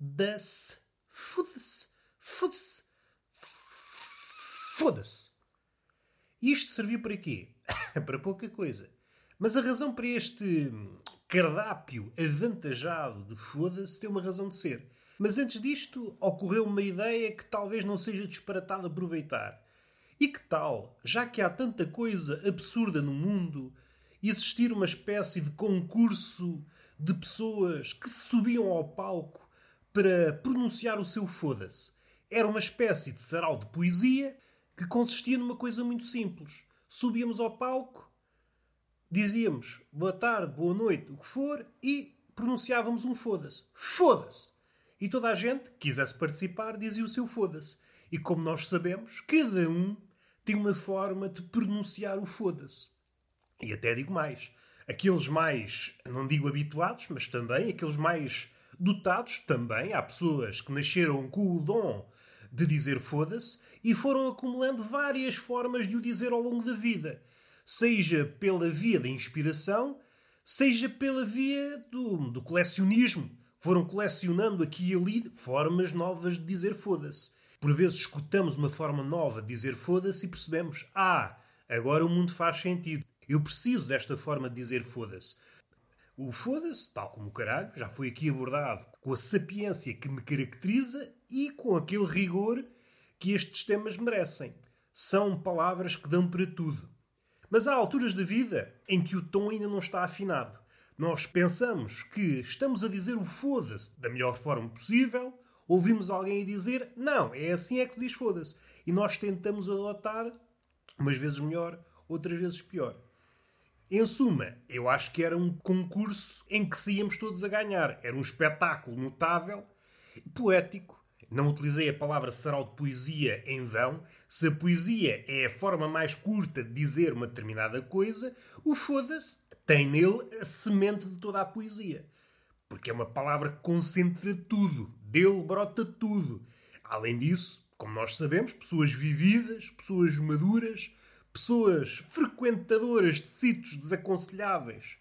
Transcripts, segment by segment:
foda-se, foda-se, foda-se, foda-se. Isto serviu para quê? para pouca coisa. Mas a razão para este cardápio avantajado de foda-se tem uma razão de ser. Mas antes disto, ocorreu uma ideia que talvez não seja disparatada aproveitar. E que tal, já que há tanta coisa absurda no mundo, existir uma espécie de concurso de pessoas que se subiam ao palco para pronunciar o seu foda-se? Era uma espécie de sarau de poesia que consistia numa coisa muito simples. Subíamos ao palco, dizíamos boa tarde, boa noite, o que for, e pronunciávamos um foda-se. Foda-se! E toda a gente que quisesse participar dizia o seu foda-se. E como nós sabemos, cada um tem uma forma de pronunciar o foda-se. E até digo mais. Aqueles mais, não digo habituados, mas também aqueles mais dotados, também. Há pessoas que nasceram com o dom de dizer foda-se e foram acumulando várias formas de o dizer ao longo da vida, seja pela via da inspiração, seja pela via do, do colecionismo. Foram colecionando aqui e ali formas novas de dizer foda-se. Por vezes escutamos uma forma nova de dizer foda-se e percebemos: ah, agora o mundo faz sentido. Eu preciso desta forma de dizer foda-se. O foda-se, tal como o caralho, já foi aqui abordado com a sapiência que me caracteriza e com aquele rigor que estes temas merecem. São palavras que dão para tudo. Mas há alturas da vida em que o tom ainda não está afinado. Nós pensamos que estamos a dizer o foda-se da melhor forma possível, ouvimos alguém dizer não, é assim é que se diz foda-se. E nós tentamos adotar, umas vezes melhor, outras vezes pior. Em suma, eu acho que era um concurso em que se todos a ganhar. Era um espetáculo notável, poético, não utilizei a palavra sarau de poesia em vão. Se a poesia é a forma mais curta de dizer uma determinada coisa, o foda-se tem nele a semente de toda a poesia. Porque é uma palavra que concentra tudo. Dele brota tudo. Além disso, como nós sabemos, pessoas vividas, pessoas maduras, pessoas frequentadoras de sítios desaconselháveis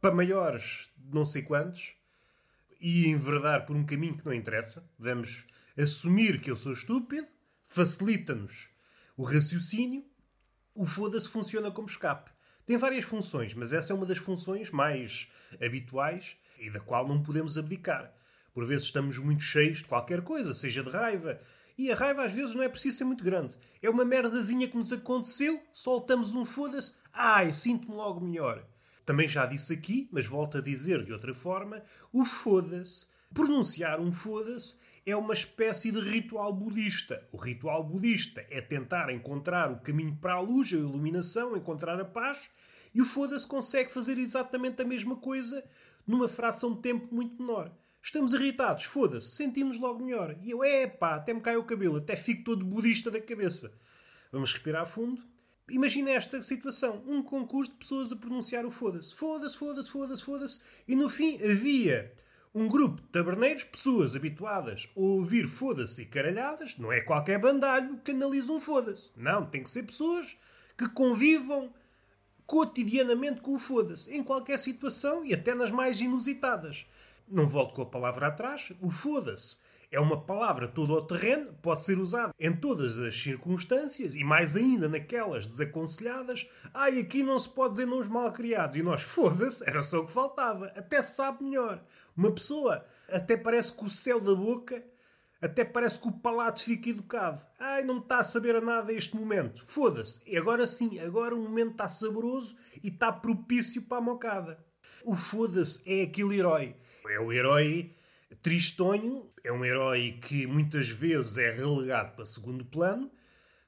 para maiores de não sei quantos e enverdar por um caminho que não interessa. Vamos assumir que eu sou estúpido, facilita-nos o raciocínio, o foda-se funciona como escape. Tem várias funções, mas essa é uma das funções mais habituais e da qual não podemos abdicar. Por vezes estamos muito cheios de qualquer coisa, seja de raiva, e a raiva às vezes não é preciso ser muito grande. É uma merdazinha que nos aconteceu, soltamos um foda-se, ai, sinto-me logo melhor. Também já disse aqui, mas volto a dizer de outra forma, o foda-se. Pronunciar um foda-se é uma espécie de ritual budista. O ritual budista é tentar encontrar o caminho para a luz, a iluminação, encontrar a paz, e o foda-se consegue fazer exatamente a mesma coisa numa fração de tempo muito menor. Estamos irritados, foda-se, sentimos logo melhor. E eu, é pá, até me cai o cabelo, até fico todo budista da cabeça. Vamos respirar fundo. Imagina esta situação: um concurso de pessoas a pronunciar o foda-se. Foda-se, foda-se, foda-se, foda-se. E no fim havia um grupo de taberneiros, pessoas habituadas a ouvir foda-se e caralhadas, não é qualquer bandalho que analisa um foda-se. Não, tem que ser pessoas que convivam cotidianamente com o foda-se, em qualquer situação e até nas mais inusitadas. Não volto com a palavra atrás, o foda-se é uma palavra todo ao terreno, pode ser usada em todas as circunstâncias e mais ainda naquelas desaconselhadas. Ai, aqui não se pode dizer nomes mal criados. E nós, foda-se, era só o que faltava. Até se sabe melhor. Uma pessoa até parece que o céu da boca, até parece que o palato fica educado. Ai, não me está a saber a nada este momento. Foda-se. E agora sim, agora o momento está saboroso e está propício para a mocada. O foda-se é aquele herói. É o herói Tristonho é um herói que muitas vezes é relegado para segundo plano,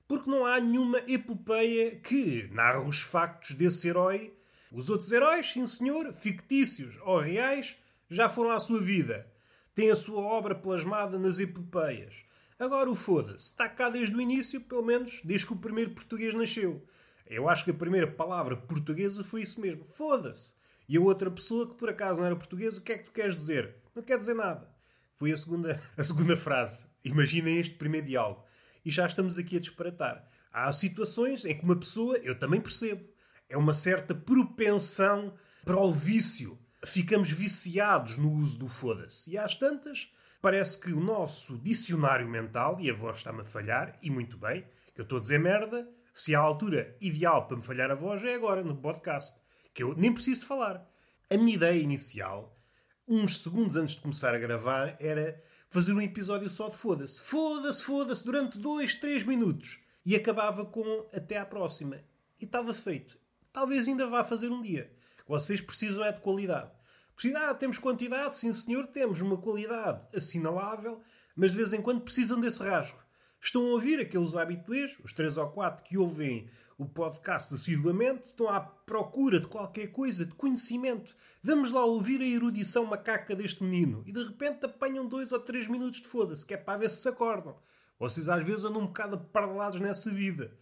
porque não há nenhuma epopeia que narre os factos desse herói. Os outros heróis, sim senhor, fictícios ou reais, já foram à sua vida. tem a sua obra plasmada nas epopeias. Agora o foda-se está cá desde o início, pelo menos desde que o primeiro português nasceu. Eu acho que a primeira palavra portuguesa foi isso mesmo, foda-se. E a outra pessoa que por acaso não era portuguesa, o que é que tu queres dizer? Não quer dizer nada. Foi a segunda, a segunda frase. Imaginem este primeiro diálogo. E já estamos aqui a disparatar. Há situações em que uma pessoa, eu também percebo, é uma certa propensão para o vício. Ficamos viciados no uso do foda-se. E às tantas, parece que o nosso dicionário mental, e a voz está-me a falhar, e muito bem, eu estou a dizer merda, se há altura ideal para me falhar a voz é agora, no podcast que eu nem preciso de falar. A minha ideia inicial, uns segundos antes de começar a gravar, era fazer um episódio só de foda-se. Foda-se, foda-se, durante dois, três minutos. E acabava com até à próxima. E estava feito. Talvez ainda vá fazer um dia. Vocês precisam é de qualidade. Precisam, ah, temos quantidade, sim senhor, temos uma qualidade assinalável, mas de vez em quando precisam desse rasgo. Estão a ouvir aqueles habituês, os três ou quatro que ouvem o podcast assiduamente, estão à procura de qualquer coisa, de conhecimento. Vamos lá ouvir a erudição macaca deste menino. E de repente apanham dois ou três minutos de foda-se, que é para ver se se acordam. Vocês às vezes andam um bocado aparelados nessa vida.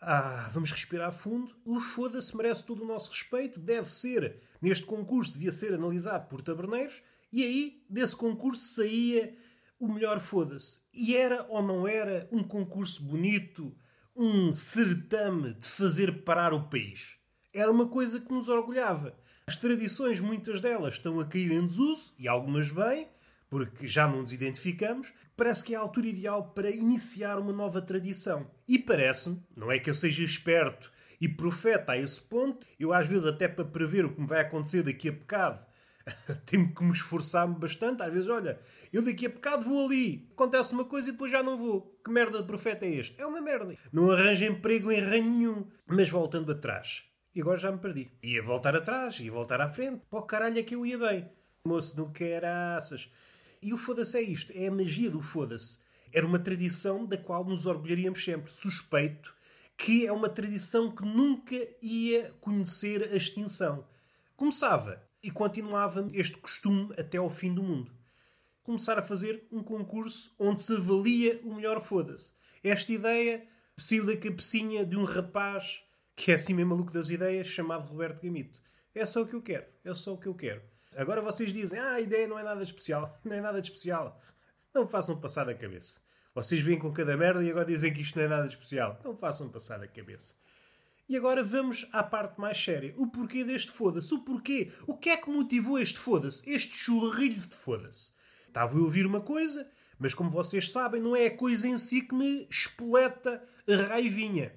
Ah, vamos respirar fundo. O foda-se merece todo o nosso respeito. Deve ser, neste concurso, devia ser analisado por taberneiros. E aí, desse concurso, saía o melhor foda-se. E era ou não era um concurso bonito, um certame de fazer parar o país. Era uma coisa que nos orgulhava. As tradições, muitas delas, estão a cair em desuso, e algumas bem, porque já não nos identificamos. Parece que é a altura ideal para iniciar uma nova tradição. E parece-me, não é que eu seja esperto e profeta a esse ponto, eu às vezes até para prever o que me vai acontecer daqui a bocado, tenho que me esforçar bastante. Às vezes, olha, eu daqui a bocado vou ali, acontece uma coisa e depois já não vou. Que merda de profeta é este? É uma merda. Não arranja emprego em ranho nenhum. Mas voltando atrás. E agora já me perdi. Ia voltar atrás, ia voltar à frente. Pô, caralho é que eu ia bem. Moço, não queraças. E o foda-se é isto. É a magia do foda-se. Era uma tradição da qual nos orgulharíamos sempre. Suspeito que é uma tradição que nunca ia conhecer a extinção. Começava e continuava este costume até ao fim do mundo começar a fazer um concurso onde se avalia o melhor foda-se. Esta ideia saiu da cabecinha de um rapaz que é assim mesmo maluco das ideias, chamado Roberto Gamito. É só o que eu quero. É só o que eu quero. Agora vocês dizem, ah, a ideia não é nada de especial. Não é nada de especial. Não façam passar da cabeça. Vocês vêm com cada merda e agora dizem que isto não é nada de especial. Não façam passar da cabeça. E agora vamos à parte mais séria. O porquê deste foda-se. O porquê. O que é que motivou este foda-se? Este churrilho de foda-se. Estava a ouvir uma coisa, mas como vocês sabem, não é a coisa em si que me espoleta a raivinha.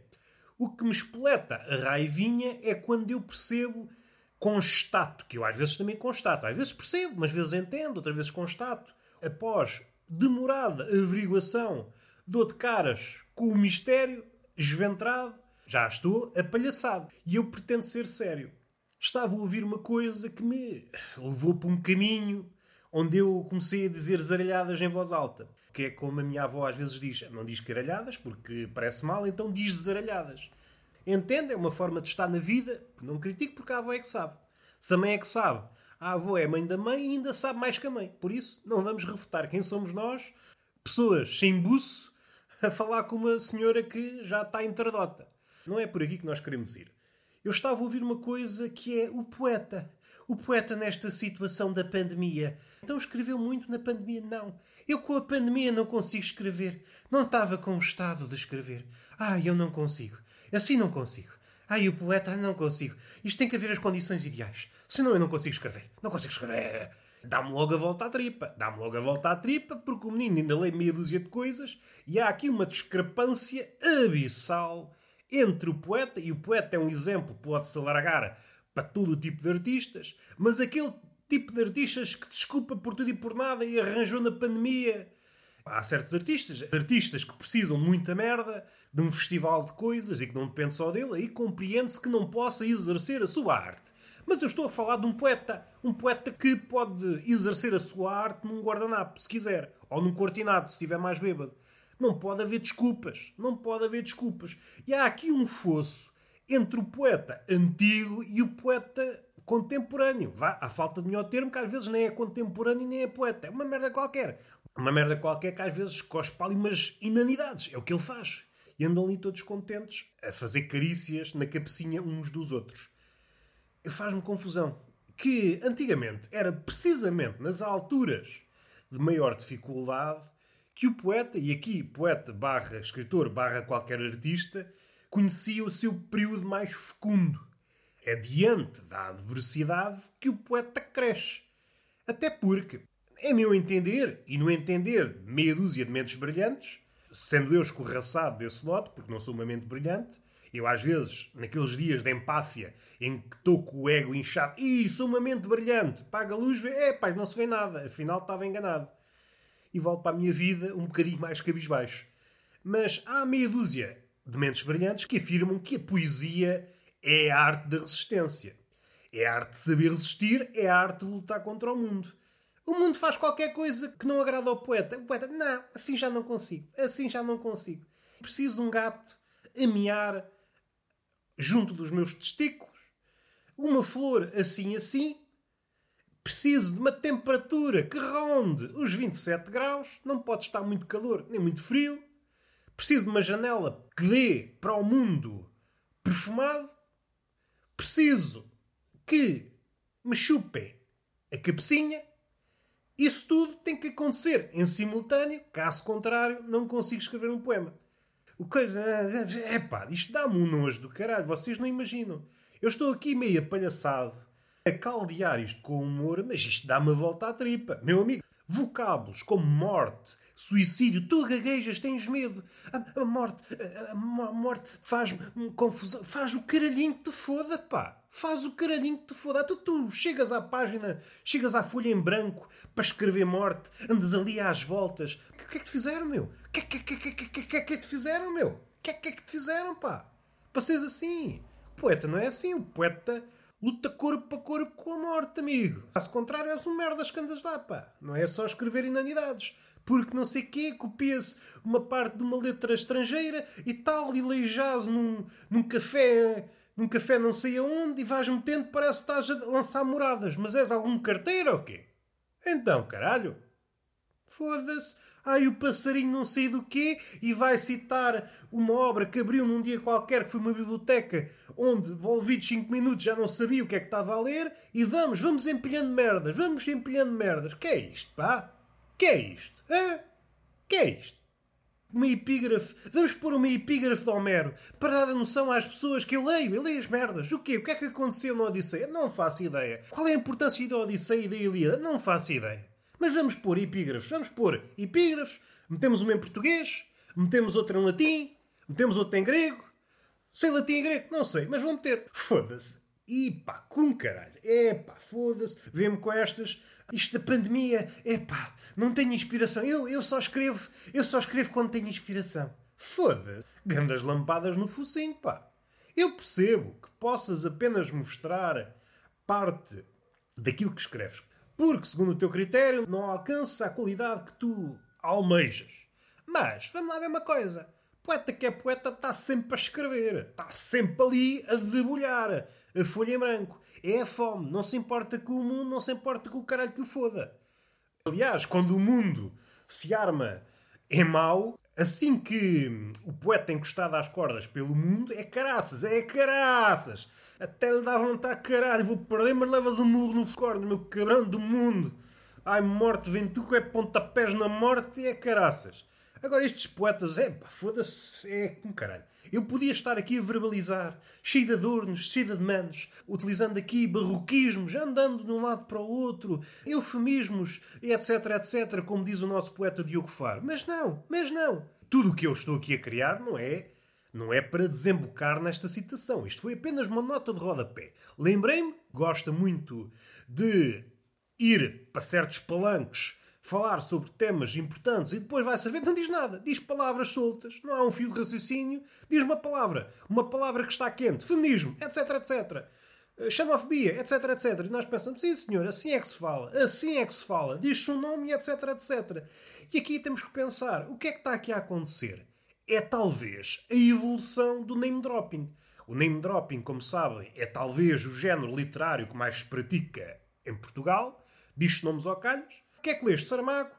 O que me espoleta a raivinha é quando eu percebo, constato, que eu às vezes também constato. Às vezes percebo, mas às vezes entendo, outras vezes constato. Após demorada averiguação, dou de caras com o mistério, esventrado, já estou apalhaçado. E eu pretendo ser sério. Estava a ouvir uma coisa que me levou para um caminho onde eu comecei a dizer zaralhadas em voz alta. Que é como a minha avó às vezes diz, não diz caralhadas porque parece mal, então diz zaralhadas. Entende? É uma forma de estar na vida. Não critico porque a avó é que sabe. Se a mãe é que sabe, a avó é mãe da mãe e ainda sabe mais que a mãe. Por isso, não vamos refutar quem somos nós, pessoas sem buço, a falar com uma senhora que já está entradota. Não é por aqui que nós queremos ir. Eu estava a ouvir uma coisa que é o poeta. O poeta nesta situação da pandemia. Então escreveu muito na pandemia? Não. Eu com a pandemia não consigo escrever. Não estava com o estado de escrever. Ah, eu não consigo. Assim não consigo. Ai, o poeta, não consigo. Isto tem que haver as condições ideais. Senão eu não consigo escrever. Não consigo escrever. Dá-me logo a volta à tripa. Dá-me logo a volta à tripa porque o menino ainda lê meia dúzia de coisas e há aqui uma discrepância abissal entre o poeta, e o poeta é um exemplo, pode-se alargar para todo o tipo de artistas, mas aquele tipo de artistas que desculpa por tudo e por nada e arranjou na pandemia. Há certos artistas, artistas que precisam muita merda, de um festival de coisas e que não depende só dele, aí compreende-se que não possa exercer a sua arte. Mas eu estou a falar de um poeta. Um poeta que pode exercer a sua arte num guardanapo, se quiser. Ou num cortinado, se estiver mais bêbado. Não pode haver desculpas. Não pode haver desculpas. E há aqui um fosso entre o poeta antigo e o poeta contemporâneo. Vá, à falta de melhor termo, que às vezes nem é contemporâneo nem é poeta. É uma merda qualquer. Uma merda qualquer que às vezes cospe ali umas inanidades. É o que ele faz. E andam ali todos contentes a fazer carícias na cabecinha uns dos outros. Faz-me confusão. Que antigamente era precisamente nas alturas de maior dificuldade que o poeta, e aqui poeta barra escritor barra qualquer artista, conhecia o seu período mais fecundo. É diante da adversidade que o poeta cresce. Até porque, é meu entender, e no entender de meia dúzia de mentes brilhantes, sendo eu escorraçado desse lote, porque não sou uma mente brilhante, eu às vezes, naqueles dias de empáfia, em que estou com o ego inchado, e sou uma mente brilhante, paga a luz, vê, é pá, não se vê nada, afinal estava enganado e volto para a minha vida um bocadinho mais cabisbaixo. Mas há meia dúzia de mentes brilhantes que afirmam que a poesia é a arte da resistência. É a arte de saber resistir, é a arte de lutar contra o mundo. O mundo faz qualquer coisa que não agrada ao poeta. O poeta, não, assim já não consigo. Assim já não consigo. Preciso de um gato a miar junto dos meus testículos, uma flor assim assim, Preciso de uma temperatura que ronde os 27 graus, não pode estar muito calor nem muito frio. Preciso de uma janela que dê para o mundo perfumado. Preciso que me chupem a cabecinha. Isso tudo tem que acontecer em simultâneo, caso contrário, não consigo escrever um poema. O coisa. É pá, isto dá-me um nojo do caralho, vocês não imaginam. Eu estou aqui meio apalhaçado a caldear isto com humor, mas isto dá-me a volta à tripa. Meu amigo, vocábulos como morte, suicídio, tu gaguejas, tens medo. A, a morte, a, a, morte faz confusão, faz o caralhinho que te foda, pá. Faz o caralhinho que te foda. Tu, tu chegas à página, chegas à folha em branco para escrever morte, andas ali às voltas. O que, que é que te fizeram, meu? O que, que, que, que, que, que, é que te fizeram, meu? O que é que, te fizeram, pá? Para seres assim. O poeta não é assim. O poeta Luta corpo a corpo com a morte, amigo. Caso contrário, és um merda que andas lá, pá. Não é só escrever inanidades. Porque não sei quê, copia-se uma parte de uma letra estrangeira e tal, e leijás num, num café, num café não sei aonde, e vais metendo, parece que estás a lançar moradas. Mas és algum carteiro ou quê? Então, caralho. Foda-se. Ai, o passarinho não sei do quê e vai citar uma obra que abriu num dia qualquer, que foi uma biblioteca, onde, envolvidos 5 minutos, já não sabia o que é que estava a ler, e vamos, vamos empilhando merdas, vamos empilhando merdas. Que é isto, pá? Que é isto? Hã? Que é isto? Uma epígrafe. Vamos pôr uma epígrafe de Homero para dar noção às pessoas que eu leio. Eu leio as merdas. O quê? O que é que aconteceu na Odisseia? Não faço ideia. Qual é a importância da Odisseia e da Ilíada? Não faço ideia. Mas vamos pôr epígrafes. Vamos pôr epígrafes. Metemos uma em português. Metemos outra em latim. Metemos outra em grego. Sei latim e grego? Não sei. Mas vamos meter. Foda-se. E pá, com caralho. É pá, foda-se. Vê-me com estas. Isto da pandemia. É pá, não tenho inspiração. Eu, eu só escrevo. Eu só escrevo quando tenho inspiração. Foda-se. Grandes lampadas no focinho, pá. Eu percebo que possas apenas mostrar parte daquilo que escreves porque, segundo o teu critério, não alcança a qualidade que tu almejas. Mas, vamos lá ver uma coisa. Poeta que é poeta está sempre a escrever. Está sempre ali a debulhar. A folha em branco. É a fome. Não se importa com o mundo, não se importa com o caralho que o foda. Aliás, quando o mundo se arma é mau, assim que o poeta encostado às cordas pelo mundo é caraças, é caraças. Até lhe dá vontade, caralho, vou perder, mas levas um murro no corno, meu cabrão do mundo. Ai, morte, vem tu que é pontapés na morte é caraças. Agora estes poetas, é pá, foda-se, é com caralho. Eu podia estar aqui a verbalizar, cheio de adornos, cheio de demandos, utilizando aqui barroquismos, andando de um lado para o outro, eufemismos, etc, etc, como diz o nosso poeta Diogo Faro. Mas não, mas não. Tudo o que eu estou aqui a criar não é não é para desembocar nesta citação. Isto foi apenas uma nota de rodapé. Lembrei-me, gosta muito de ir para certos palanques falar sobre temas importantes e depois vai saber, não diz nada, diz palavras soltas, não há um fio de raciocínio, diz uma palavra, uma palavra que está quente, feminismo, etc, etc. Xenofobia, etc, etc. E nós pensamos, sim senhor, assim é que se fala, assim é que se fala, diz-se um nome, etc, etc. E aqui temos que pensar, o que é que está aqui a acontecer? é talvez a evolução do name dropping. O name dropping, como sabem, é talvez o género literário que mais se pratica em Portugal. Diz nomes ao calhas. O que é que leste? Saramago?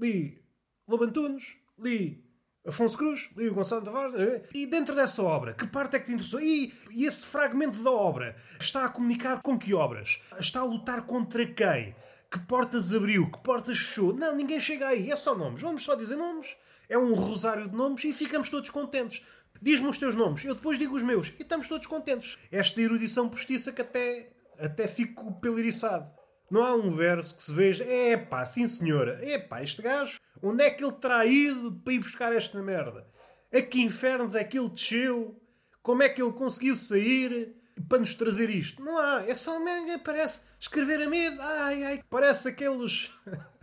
Li Lobo Antunes? Li Afonso Cruz? Li o Gonçalo Tavares? Eh? E dentro dessa obra, que parte é que te interessou? E, e esse fragmento da obra está a comunicar com que obras? Está a lutar contra quem? Que portas abriu? Que portas fechou? Não, ninguém chega aí. É só nomes. Vamos só dizer nomes. É um rosário de nomes e ficamos todos contentes. Diz-me os teus nomes, eu depois digo os meus e estamos todos contentes. Esta erudição postiça que até, até fico peliriçado. Não há um verso que se veja, é pá, sim senhora, é pá, este gajo, onde é que ele terá ido para ir buscar esta merda? A que infernos é que ele desceu? Como é que ele conseguiu sair para nos trazer isto? Não há, é só, parece escrever a medo, ai ai, parece aqueles.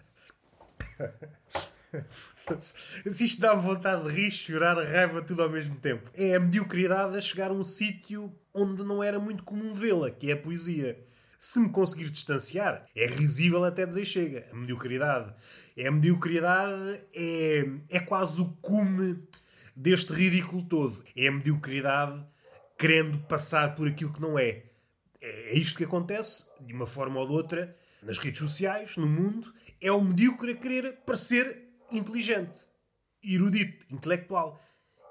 Se isto dá vontade de rir, chorar, raiva, tudo ao mesmo tempo. É a mediocridade a chegar a um sítio onde não era muito comum vê-la, que é a poesia. Se me conseguir distanciar, é risível até dizer chega. A mediocridade. É a mediocridade, é, é quase o cume deste ridículo todo. É a mediocridade querendo passar por aquilo que não é. É isto que acontece, de uma forma ou de outra, nas redes sociais, no mundo. É o medíocre a querer parecer inteligente, erudito, intelectual.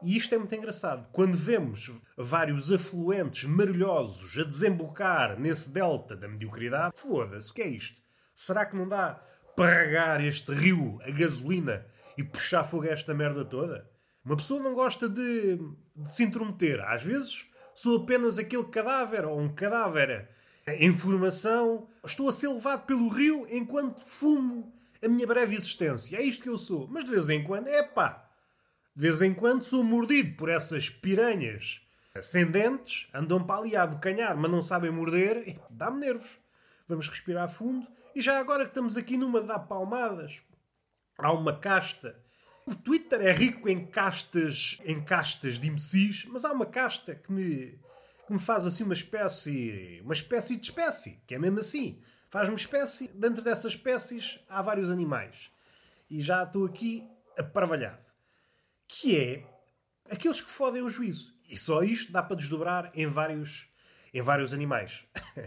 E isto é muito engraçado. Quando vemos vários afluentes marulhosos a desembocar nesse delta da mediocridade, foda-se, o que é isto? Será que não dá para este rio a gasolina e puxar fogo a esta merda toda? Uma pessoa não gosta de, de se intrometer. Às vezes sou apenas aquele cadáver ou um cadáver em formação. Estou a ser levado pelo rio enquanto fumo a minha breve existência. É isto que eu sou. Mas de vez em quando, é pá. De vez em quando sou mordido por essas piranhas ascendentes, andam para ali a abocanhar, mas não sabem morder. Dá-me nervos. Vamos respirar fundo. E já agora que estamos aqui numa de dar palmadas, há uma casta. O Twitter é rico em castas, em castas de imbecis, mas há uma casta que me, que me faz assim uma espécie, uma espécie de espécie, que é mesmo assim. Faz-me espécie. Dentro dessas espécies há vários animais. E já estou aqui aparvalhado. Que é aqueles que fodem o juízo. E só isto dá para desdobrar em vários, em vários animais.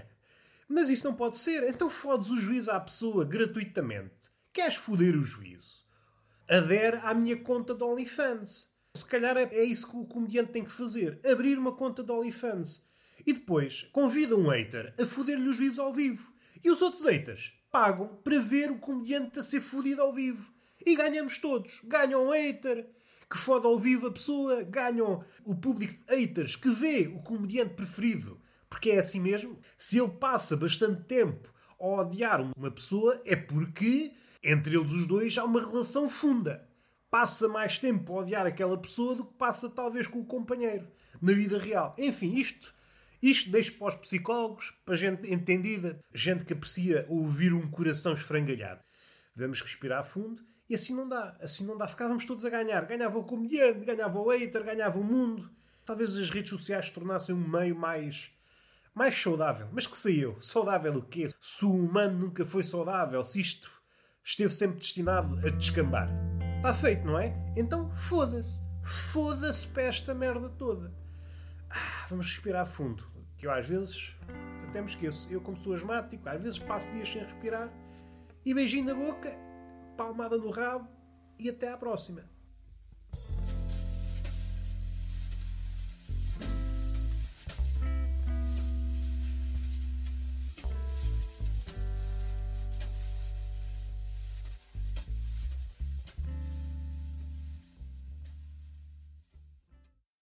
Mas isso não pode ser. Então fodes o juízo à pessoa gratuitamente. Queres foder o juízo? Adere à minha conta de OnlyFans. Se calhar é isso que o comediante tem que fazer. Abrir uma conta de OnlyFans. E depois convida um hater a foder-lhe o juízo ao vivo. E os outros haters pagam para ver o comediante a ser fodido ao vivo. E ganhamos todos. Ganham um hater que fode ao vivo a pessoa, ganham o público de haters que vê o comediante preferido. Porque é assim mesmo. Se ele passa bastante tempo a odiar uma pessoa, é porque entre eles os dois há uma relação funda. Passa mais tempo a odiar aquela pessoa do que passa talvez com o companheiro na vida real. Enfim, isto isto deixo para os psicólogos, para gente entendida, gente que aprecia ouvir um coração esfrangalhado. Vamos respirar fundo e assim não dá. Assim não dá. Ficávamos todos a ganhar. Ganhava o comediante, ganhava o hater, ganhava o mundo. Talvez as redes sociais se tornassem um meio mais mais saudável. Mas que sei eu? Saudável o quê? Se o humano nunca foi saudável, se isto esteve sempre destinado a descambar. Está feito, não é? Então foda-se. Foda-se para esta merda toda. Ah, vamos respirar fundo que eu às vezes até me esqueço. Eu, como sou asmático, às vezes passo dias sem respirar e beijinho na boca, palmada no rabo e até à próxima.